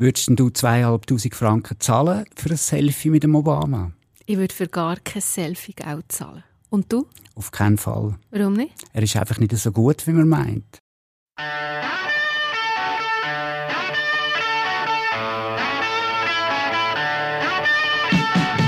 Würdest du zweieinhalbtausend Franken zahlen für ein Selfie mit dem Obama? Ich würde für gar kein Selfie Geld zahlen. Und du? Auf keinen Fall. Warum nicht? Er ist einfach nicht so gut, wie man meint.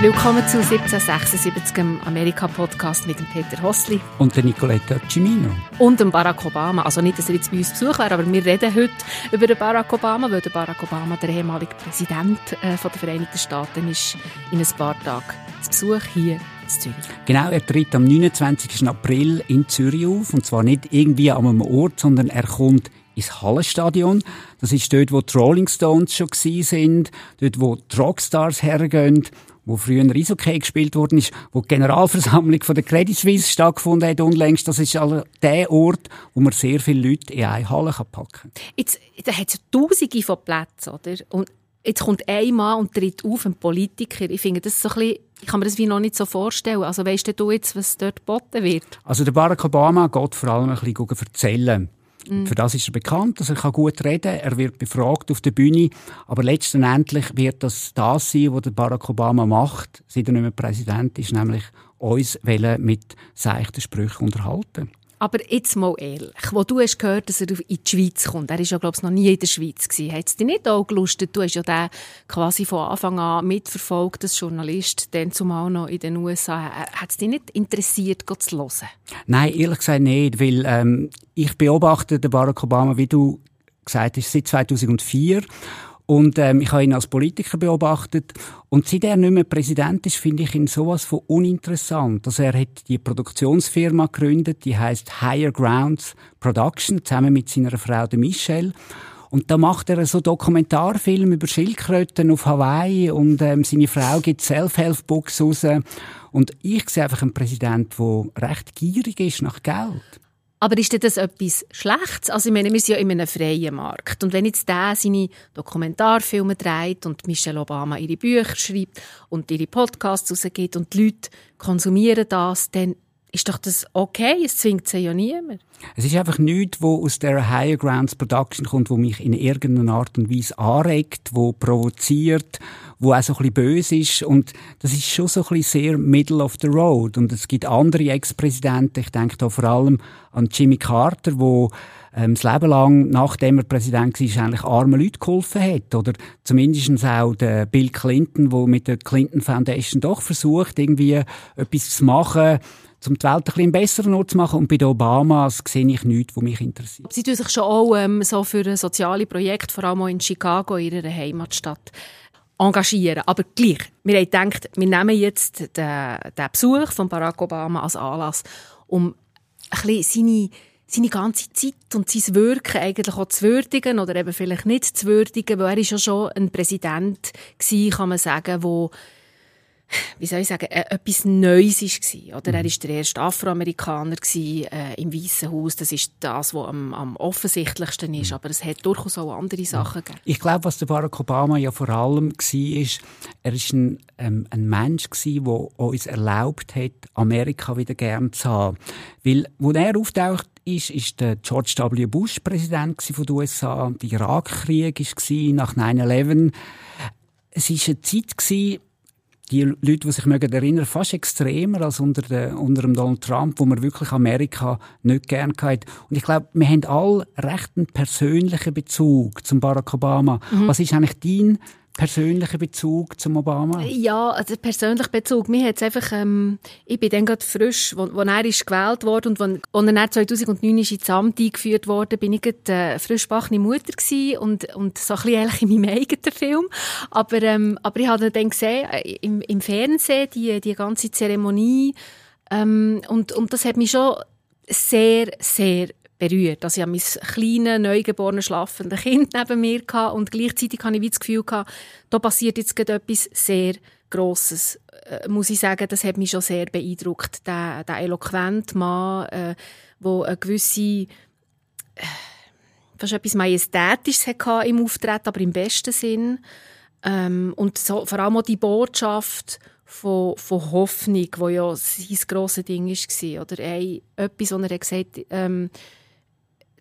Willkommen zu 1776 im Amerika-Podcast mit dem Peter Hossli. Und der Nicoletta Cimino. Und dem Barack Obama. Also nicht, dass er jetzt bei uns Besuch wäre, aber wir reden heute über den Barack Obama, weil der Barack Obama, der ehemalige Präsident äh, der Vereinigten Staaten, ist in ein paar Tagen zu Besuch hier in Zürich. Genau, er tritt am 29. April in Zürich auf. Und zwar nicht irgendwie an einem Ort, sondern er kommt ins Hallenstadion. Das ist dort, wo die Rolling Stones schon sind, dort, wo die Rockstars hergehen wo früher Eishockey gespielt worden ist, wo die Generalversammlung von der Credit Suisse stattgefunden hat unlängst. Das ist also der Ort, wo man sehr viele Leute in eine Halle packen kann. Jetzt, da hat es tausende von Plätzen, oder? Und jetzt kommt ein Mann und tritt auf, ein Politiker. Ich finde das so ein bisschen, ich kann mir das wie noch nicht so vorstellen. Also weißt du jetzt, was dort geboten wird? Also der Barack Obama geht vor allem ein bisschen erzählen. Mm. Für das ist er bekannt, dass er kann gut reden Er wird befragt auf der Bühne. Aber letztendlich wird das das sein, was Barack Obama macht, seit er nicht mehr Präsident ist, nämlich uns mit seichten Sprüchen unterhalten. Aber jetzt mal ehrlich, wo du hast gehört, dass er in die Schweiz kommt, er ist ja glaube ich noch nie in der Schweiz gewesen, hat es dich nicht auch gelustet? Du hast ja den quasi von Anfang an mitverfolgt als Journalist, dann zumal noch in den USA. Hat es dich nicht interessiert, zu hören? Nein, ehrlich gesagt nicht, weil ähm, ich beobachte den Barack Obama, wie du gesagt hast, seit 2004 und ähm, ich habe ihn als Politiker beobachtet. Und seit er nicht mehr Präsident ist, finde ich ihn sowas von uninteressant. Also er hat die Produktionsfirma gegründet, die heißt Higher Grounds Production, zusammen mit seiner Frau de Michelle. Und da macht er so Dokumentarfilm über Schildkröten auf Hawaii und ähm, seine Frau gibt Self-Help-Books raus. Und ich sehe einfach einen Präsident, der recht gierig ist nach Geld. Aber ist das etwas Schlechtes? Also ich meine, wir sind ja in einem freien Markt. Und wenn jetzt der seine Dokumentarfilme dreht und Michelle Obama ihre Bücher schreibt und ihre Podcasts rausgibt und die Leute konsumieren das, dann ist doch das okay, es zwingt sie ja niemand. Es ist einfach nichts, wo aus der Higher Grounds Production kommt, wo mich in irgendeiner Art und Weise anregt, wo provoziert, wo auch so ein bisschen böse ist. Und das ist schon so ein bisschen sehr middle of the road. Und es gibt andere Ex-Präsidenten, ich denke da vor allem an Jimmy Carter, wo ähm, das Leben lang, nachdem er Präsident war, eigentlich armen Leuten geholfen hat. Oder zumindest auch der Bill Clinton, der mit der Clinton Foundation doch versucht, irgendwie etwas zu machen, um die Welt ein bisschen besseren zu machen. Und bei den Obamas sehe ich nichts, was mich interessiert. Sie tun sich schon auch ähm, so für soziale Projekte, vor allem auch in Chicago, in ihrer Heimatstadt, engagieren. Aber gleich, wir haben gedacht, wir nehmen jetzt den, den Besuch von Barack Obama als Anlass, um ein bisschen seine seine ganze Zeit und sein Wirken eigentlich auch zu würdigen oder eben vielleicht nicht zu würdigen, weil er ist ja schon ein Präsident gewesen, kann man sagen, wo wie soll ich sagen, äh, etwas Neues war. Oder? Er war der erste Afroamerikaner äh, im Weißen Haus. Das ist das, was am, am offensichtlichsten ist. Aber es hat durchaus auch andere Sachen gegeben. Ich glaube, was der Barack Obama ja vor allem war, ist, er war ein, ähm, ein Mensch, der uns erlaubt hat, Amerika wieder gern zu haben. Weil, als er auftaucht ist, ist der George W. Bush Präsident von den USA. Der Irakkrieg war nach 9-11. Es war eine Zeit, die Leute, die sich mögen erinnern, fast extremer als unter, der, unter dem Donald Trump, wo man wirklich Amerika nicht gern hatte. Und ich glaube, wir haben alle recht einen persönlichen Bezug zum Barack Obama. Mhm. Was ist eigentlich dein persönlichen Bezug zum Obama? Ja, also persönlicher Bezug. Mir hat's einfach, ähm, ich bin dann gerade frisch, wo er ist gewählt wurde und als er dann 2009 ist ins Amt eingeführt wurde, bin ich gerade äh, frisch Mutter gewesen und, und so ein bisschen ehrlich in meinem eigenen Film. Aber, ähm, aber ich habe dann gesehen, äh, im, im Fernsehen, die, die ganze Zeremonie, ähm, und, und das hat mich schon sehr, sehr berührt. Also ich habe mein kleines, neugeborenes, schlafendes Kind neben mir gehabt und gleichzeitig hatte ich das Gefühl, gehabt, da passiert jetzt gerade etwas sehr Grosses. Äh, muss ich sagen, das hat mich schon sehr beeindruckt. Der, der eloquente Mann, äh, der eine gewisse, äh, fast etwas Majestätisches hatte im Auftreten, aber im besten Sinn. Ähm, und so, vor allem auch die Botschaft von, von Hoffnung, wo ja sein grosses Ding war. Oder ein, etwas, was er gesagt hat, ähm,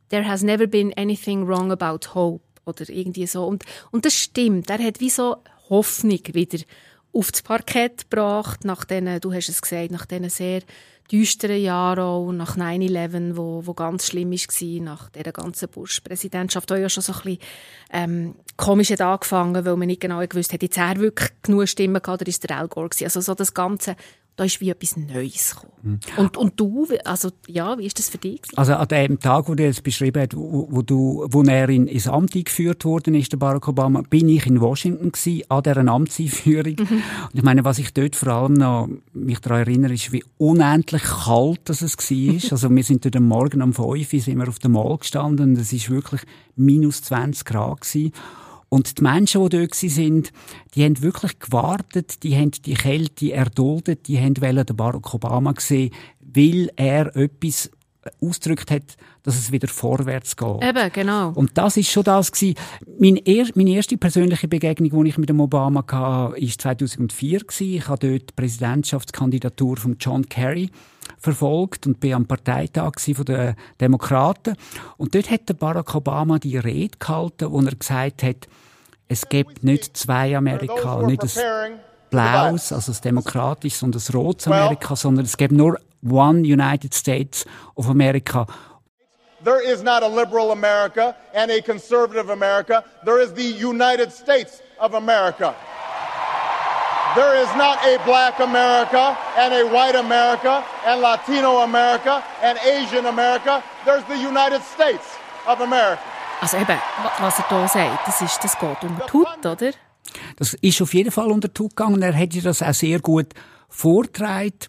There has never been anything wrong about hope. oder irgendwie so. Und, und das stimmt. Er hat wie so Hoffnung wieder auf das Parkett gebracht, nach denen, du hast es gesagt, nach diesen sehr düsteren Jahren auch, nach 9-11, wo, wo ganz schlimm war, nach dieser ganzen Bush-Präsidentschaft, die ja schon so ein bisschen ähm, komisch angefangen, weil man nicht genau gewusst hat, jetzt er wirklich genug Stimmen gehabt, oder ist der Al Gore gewesen. Also so das Ganze da ist wie etwas Neues gekommen. Mhm. Und, und du, also, ja, wie ist das für dich? Also an dem Tag, wo du es beschrieben hast, wo, wo, du, wo er in, ins Amt eingeführt worden ist, der Barack Obama, bin ich in Washington gewesen, an dieser Amtseinführung. Mhm. Und ich meine, was ich dort vor allem noch mich daran erinnere, ist, wie unendlich kalt das es war. also wir sind dort am Morgen um 5 Uhr sind wir auf dem Mall gestanden und es ist wirklich minus 20 Grad gewesen. Und die Menschen, die dort sind, die haben wirklich gewartet, die haben die Kälte erduldet, die haben den Barack Obama gesehen, weil er etwas ausgedrückt hat, dass es wieder vorwärts geht. Eben, genau. Und das ist schon das gewesen. Meine, er meine erste persönliche Begegnung, die ich mit dem Obama hatte, war 2004 gewesen. Ich habe dort die Präsidentschaftskandidatur von John Kerry verfolgt und bin am Parteitag von den Demokraten. Und dort hat der Barack Obama die Rede gehalten, wo er gesagt hat, es gibt nicht zwei Amerika, nicht ein blaues, also ein demokratisches und ein rotes Amerika, sondern es gibt nur one United States of America. There is not a liberal America and a conservative America. There is the United States of America. There is not a black America and a white America and Latino America and Asian America. There's the United States of America. Also eben, was er hier sagt, das, ist, das geht unter die Haut, oder? Das ist auf jeden Fall unter die Haut gegangen. Er hat das auch sehr gut vorgetragen.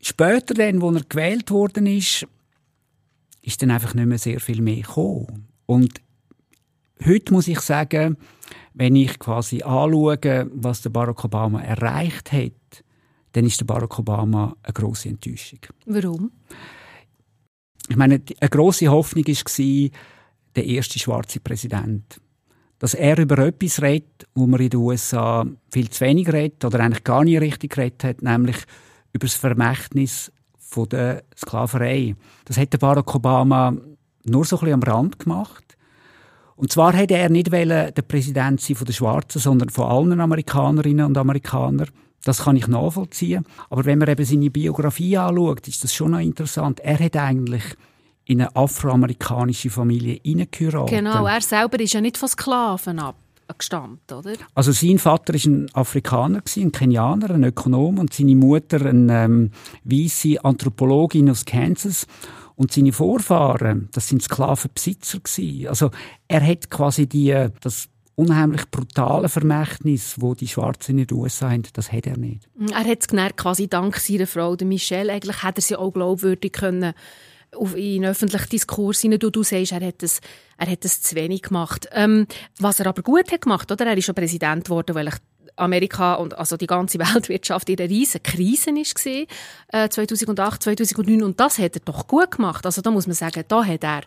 Später dann, wo er gewählt worden ist, ist dann einfach nicht mehr sehr viel mehr gekommen. Und heute muss ich sagen, wenn ich quasi anschaue, was der Barack Obama erreicht hat, dann ist der Barack Obama eine große Enttäuschung. Warum? Ich meine, eine große Hoffnung war der erste schwarze Präsident. Dass er über etwas redet, wo man in den USA viel zu wenig redet oder eigentlich gar nicht richtig geredet hat, nämlich über das Vermächtnis von der Sklaverei. Das hat der Barack Obama nur so ein bisschen am Rand gemacht. Und zwar hätte er nicht der Präsident sein von den Schwarzen, sondern von allen Amerikanerinnen und Amerikanern. Das kann ich nachvollziehen. Aber wenn man eben seine Biografie anschaut, ist das schon noch interessant. Er hat eigentlich in eine afroamerikanische Familie hineingeheiratet. Genau, er selber ist ja nicht von Sklaven abgestammt, oder? Also sein Vater war ein Afrikaner, ein Kenianer, ein Ökonom und seine Mutter eine ähm, weiße Anthropologin aus Kansas. Und seine Vorfahren, das sind Sklavenbesitzer gewesen. Also er hat quasi die, das unheimlich brutale Vermächtnis, wo die Schwarzen in den USA haben, das hat er nicht. Er hat es quasi dank seiner Frau, der Michelle, eigentlich hat er sie auch glaubwürdig können auf, in öffentlichen Diskurs hinein. Du, du sagst, er hat das, er hat das zu wenig gemacht. Ähm, was er aber gut hat gemacht, oder? Er ist schon Präsident geworden, weil ich Amerika und also die ganze Weltwirtschaft in einer riesen Krise war, äh, 2008, 2009 und das hat er doch gut gemacht. Also da muss man sagen, da hat er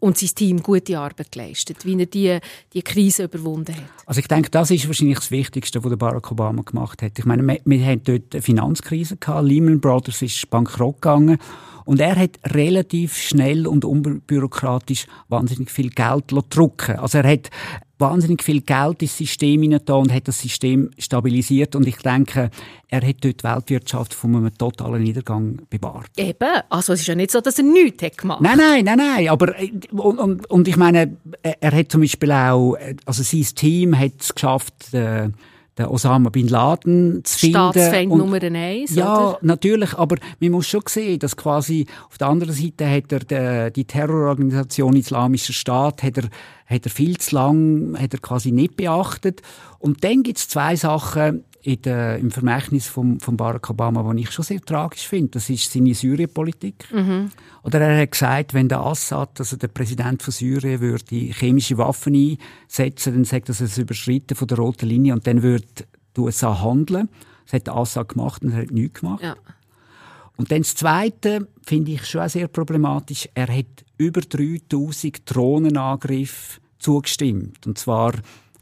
und sein Team gute Arbeit geleistet, wie er die, die Krise überwunden hat. Also ich denke, das ist wahrscheinlich das Wichtigste, was Barack Obama gemacht hat. Ich meine, wir, wir haben dort eine Finanzkrise gehabt, Lehman Brothers ist bankrott gegangen und er hat relativ schnell und unbürokratisch wahnsinnig viel Geld drucken. Also er hat wahnsinnig viel Geld ins System hineingetan und hat das System stabilisiert. Und ich denke, er hat dort die Weltwirtschaft von einem totalen Niedergang bewahrt. Eben. Also es ist ja nicht so, dass er nichts hat gemacht Nein, nein, nein, nein. Aber, äh, und, und, und ich meine, er hat zum Beispiel auch, äh, also sein Team hat es geschafft, äh, den Osama Bin Laden zu finden. Staatsfeind Nummer eins, Ja, oder? natürlich, aber man muss schon sehen, dass quasi auf der anderen Seite hat er die, die Terrororganisation Islamischer Staat hat er, hat er viel zu lang hat er quasi nicht beachtet. Und dann gibt es zwei Sachen, der, im Vermächtnis von, von Barack Obama, was ich schon sehr tragisch finde. Das ist seine Syrienpolitik. Mhm. Oder er hat gesagt, wenn der Assad, also der Präsident von Syrien, würde chemische Waffen einsetzen, dann sagt das ein Überschreiten von der roten Linie und dann würde die USA handeln. Das hat der Assad gemacht und er hat nichts gemacht. Ja. Und dann das Zweite finde ich schon sehr problematisch. Er hat über 3000 Drohnenangriffe zugestimmt. Und zwar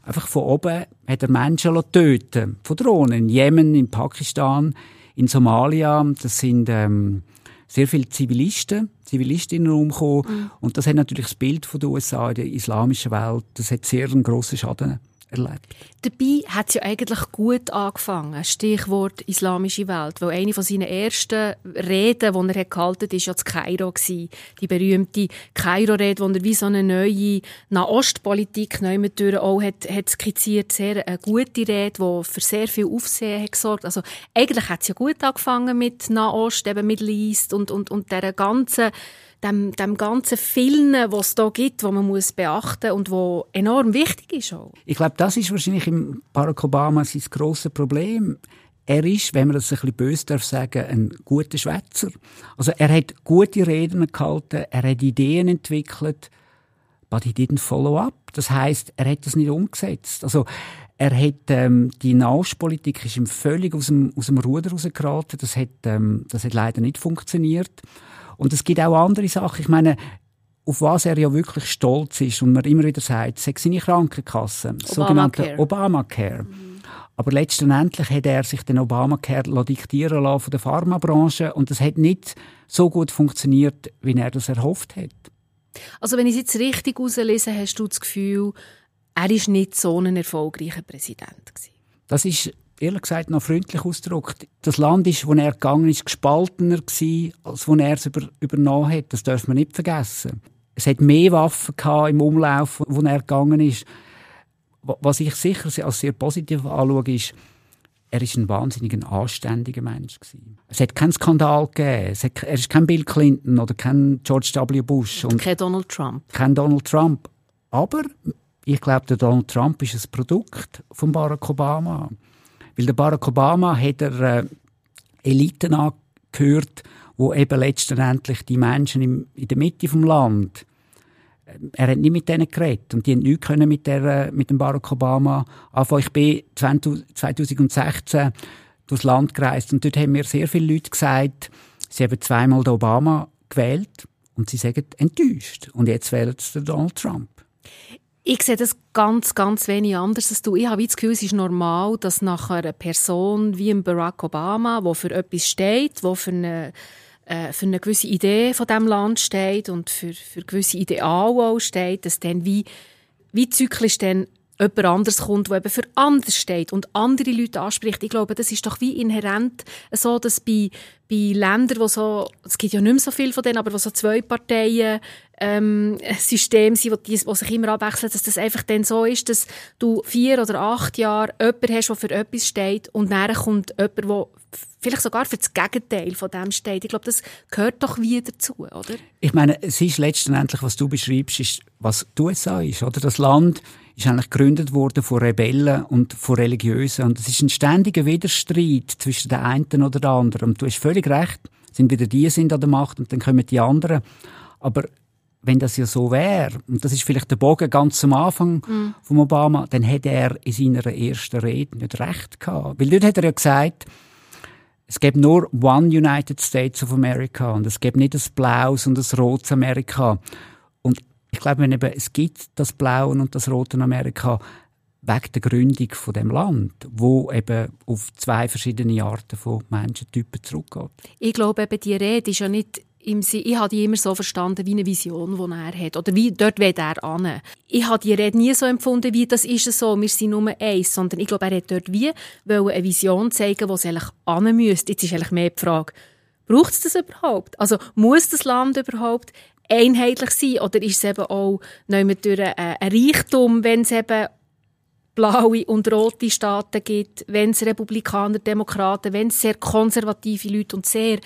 einfach von oben hat er Menschen töten Von Drohnen. In Jemen, in Pakistan, in Somalia. Das sind ähm, sehr viele Zivilisten, Zivilistinnen umgekommen. Mhm. Und das hat natürlich das Bild von den USA in der islamischen Welt, das hat sehr einen grossen Schaden erlebt. Dabei hat es ja eigentlich gut angefangen. Stichwort islamische Welt. Weil eine von seinen ersten Reden, die er gehalten hat, war ja zu Kairo. Die berühmte Kairo-Rede, wo er wie so eine neue Nahostpolitik neu auch hat, hat skizziert. Sehr eine gute Rede, die für sehr viel Aufsehen hat gesorgt. Also eigentlich hat es ja gut angefangen mit Nahost, eben Middle East und, und, und dieser ganzen dem, dem ganzen vielen, was es da gibt, wo man muss beachten und wo enorm wichtig ist auch. Ich glaube, das ist wahrscheinlich im Barack Obama sein grosses Problem. Er ist, wenn man das ein bisschen böse darf sagen, ein guter Schwätzer. Also er hat gute Reden gehalten, er hat Ideen entwickelt, but he didn't follow up. Das heißt, er hat das nicht umgesetzt. Also er hat ähm, die Nahostpolitik ist ihm völlig aus dem, aus dem Ruder rausgeraten. Das hat, ähm, das hat leider nicht funktioniert. Und es gibt auch andere Sachen. Ich meine, auf was er ja wirklich stolz ist und man immer wieder sagt, sei seine Krankenkasse, Obamacare. sogenannte Obamacare. Mhm. Aber letztendlich hat er sich den Obamacare diktieren lassen von der Pharmabranche und das hat nicht so gut funktioniert, wie er das erhofft hat. Also wenn ich es jetzt richtig herauslese, hast du das Gefühl, er ist nicht so ein erfolgreicher Präsident gewesen? Das ist ehrlich gesagt noch freundlich ausgedrückt. Das Land ist, wo er gegangen ist, gespaltener gewesen, als wo er es über, übernommen hat. Das darf man nicht vergessen. Es hat mehr Waffen gehabt im Umlauf, wo er gegangen ist. Was ich sicher als sehr positiv anschaue, ist, er ist ein wahnsinnig anständiger Mensch gewesen. Es hat keinen Skandal gegeben. Hat, er ist kein Bill Clinton oder kein George W. Bush. Und kein Donald Trump. Kein Donald Trump. Aber ich glaube, der Donald Trump ist ein Produkt von Barack Obama. Weil der Barack Obama hat er äh, Eliten angehört, wo eben letztendlich die Menschen im, in der Mitte vom Land äh, er hat nicht mit denen geredet und die haben nichts können mit, der, äh, mit dem Barack Obama anfangen. Ich bin 2016 durchs Land gereist und dort haben mir sehr viele Leute gesagt, sie haben zweimal den Obama gewählt und sie sagen enttäuscht. Und jetzt wählen sie Donald Trump. Ich sehe das ganz, ganz wenig anders als du. Ich habe das Gefühl, es ist normal, dass nach einer Person wie Barack Obama, der für etwas steht, der für eine, äh, für eine gewisse Idee von dem Land steht und für, für gewisse Ideale auch steht, dass dann wie, wie zyklisch dann jemand anderes kommt, der eben für anders steht und andere Leute anspricht. Ich glaube, das ist doch wie inhärent so, dass bei, bei Ländern, wo so, es gibt ja nicht mehr so viel von denen, aber wo so zwei Parteien ähm, System sind, die, wo sich immer abwechseln, dass das einfach dann so ist, dass du vier oder acht Jahre jemanden hast, der für etwas steht und dann kommt jemand, der vielleicht sogar für das Gegenteil von dem steht. Ich glaube, das gehört doch wieder dazu, oder? Ich meine, es ist letztendlich, was du beschreibst, ist, was die USA ist, oder? Das Land ist eigentlich gegründet worden von Rebellen und von Religiösen. Und es ist ein ständiger Widerstreit zwischen den einen oder den anderen. Und du hast völlig recht, sind wieder die sind an der Macht und dann kommen die anderen. Aber wenn das ja so wäre, und das ist vielleicht der Bogen ganz am Anfang mm. von Obama, dann hätte er in seiner ersten Rede nicht recht gehabt. Weil dort hat er ja gesagt, es gibt nur one United States of America und es gibt nicht das blaues und das rotes Amerika. Und ich glaube, wenn eben, es gibt das blaue und das rote Amerika wegen der Gründung von dem Land, wo eben auf zwei verschiedene Arten von Menschentypen zurückgeht. Ich glaube eben, die Rede ist ja nicht im Sinn, ich habe die immer so verstanden wie eine Vision, die er hat. Oder wie, dort will er an. Ich habe die Rede nie so empfunden, wie das ist so, wir sind Nummer eins. Sondern ich glaube, er hat dort wie eine Vision zeigen, wo es eigentlich an müsste. Jetzt ist eigentlich mehr die Frage, braucht es das überhaupt? Also muss das Land überhaupt einheitlich sein? Oder ist es eben auch durch äh, ein Reichtum, wenn es eben blaue und rote Staaten gibt, wenn es Republikaner, Demokraten, wenn es sehr konservative Leute und sehr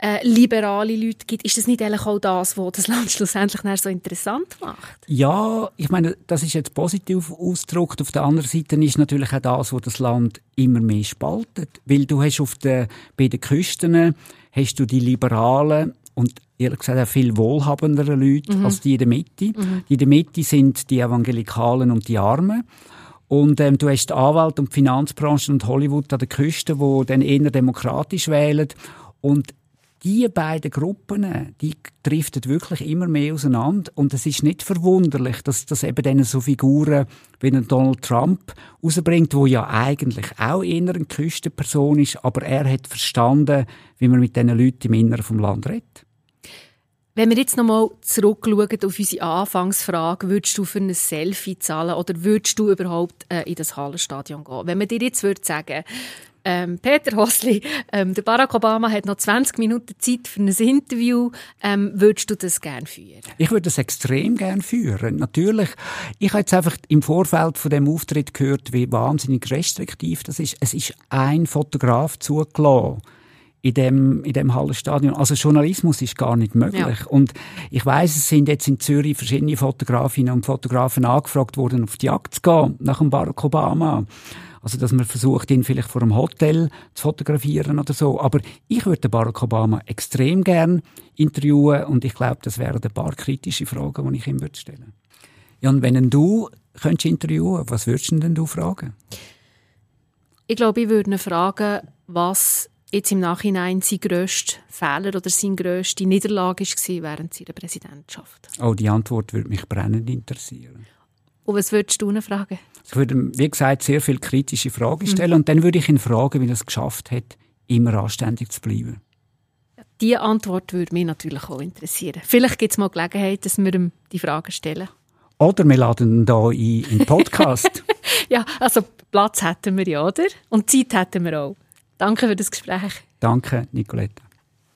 äh, liberale Leute gibt, ist das nicht eigentlich auch das, was das Land schlussendlich so interessant macht? Ja, ich meine, das ist jetzt positiv ausgedrückt. Auf der anderen Seite ist natürlich auch das, was das Land immer mehr spaltet. Weil du hast auf der, bei den Küsten hast du die Liberalen und ehrlich gesagt auch viel wohlhabendere Leute mhm. als die in der Mitte. Mhm. Die in der Mitte sind die Evangelikalen und die Armen. Und ähm, du hast die Anwalt und die Finanzbranche und Hollywood an der Küste, wo dann eher demokratisch wählen. Und die beiden Gruppen, die driften wirklich immer mehr auseinander. Und es ist nicht verwunderlich, dass das eben dann so Figuren wie Donald Trump rausbringt, wo ja eigentlich auch eher eine Küstenperson ist, aber er hat verstanden, wie man mit diesen Leuten im Inneren vom Land redet. Wenn wir jetzt nochmal zurückschauen auf unsere Anfangsfrage, würdest du für ein Selfie zahlen oder würdest du überhaupt äh, in das Hallenstadion gehen? Wenn man dir jetzt würde sagen, ähm, Peter Hosli, ähm, der Barack Obama hat noch 20 Minuten Zeit für ein Interview. Ähm, würdest du das gerne führen? Ich würde das extrem gerne führen. Natürlich. Ich habe jetzt einfach im Vorfeld von dem Auftritt gehört, wie wahnsinnig restriktiv das ist. Es ist ein Fotograf zugelassen in dem, in dem Hallenstadion. Also Journalismus ist gar nicht möglich. Ja. Und ich weiß, es sind jetzt in Zürich verschiedene Fotografinnen und Fotografen angefragt worden, auf die Jagd zu gehen, nach dem Barack Obama. Also, dass man versucht, ihn vielleicht vor einem Hotel zu fotografieren oder so. Aber ich würde Barack Obama extrem gern interviewen und ich glaube, das wären ein paar kritische Fragen, die ich ihm würde stellen Ja, und wenn du könntest interviewen, was würdest du denn du fragen? Ich glaube, ich würde ihn fragen, was jetzt im Nachhinein sein grösster Fehler oder seine grösste Niederlage war während seiner Präsidentschaft? Oh, die Antwort würde mich brennend interessieren. Und was würdest du ihn fragen? Ich würde, wie gesagt, sehr viele kritische Fragen stellen mhm. und dann würde ich ihn fragen, wie er es geschafft hat, immer anständig zu bleiben. Diese Antwort würde mich natürlich auch interessieren. Vielleicht gibt es mal Gelegenheit, dass wir ihm die Fragen stellen. Oder wir laden ihn hier ein in den Podcast. ja, also Platz hätten wir ja, oder? Und Zeit hätten wir auch. Danke für das Gespräch. Danke, Nicoletta.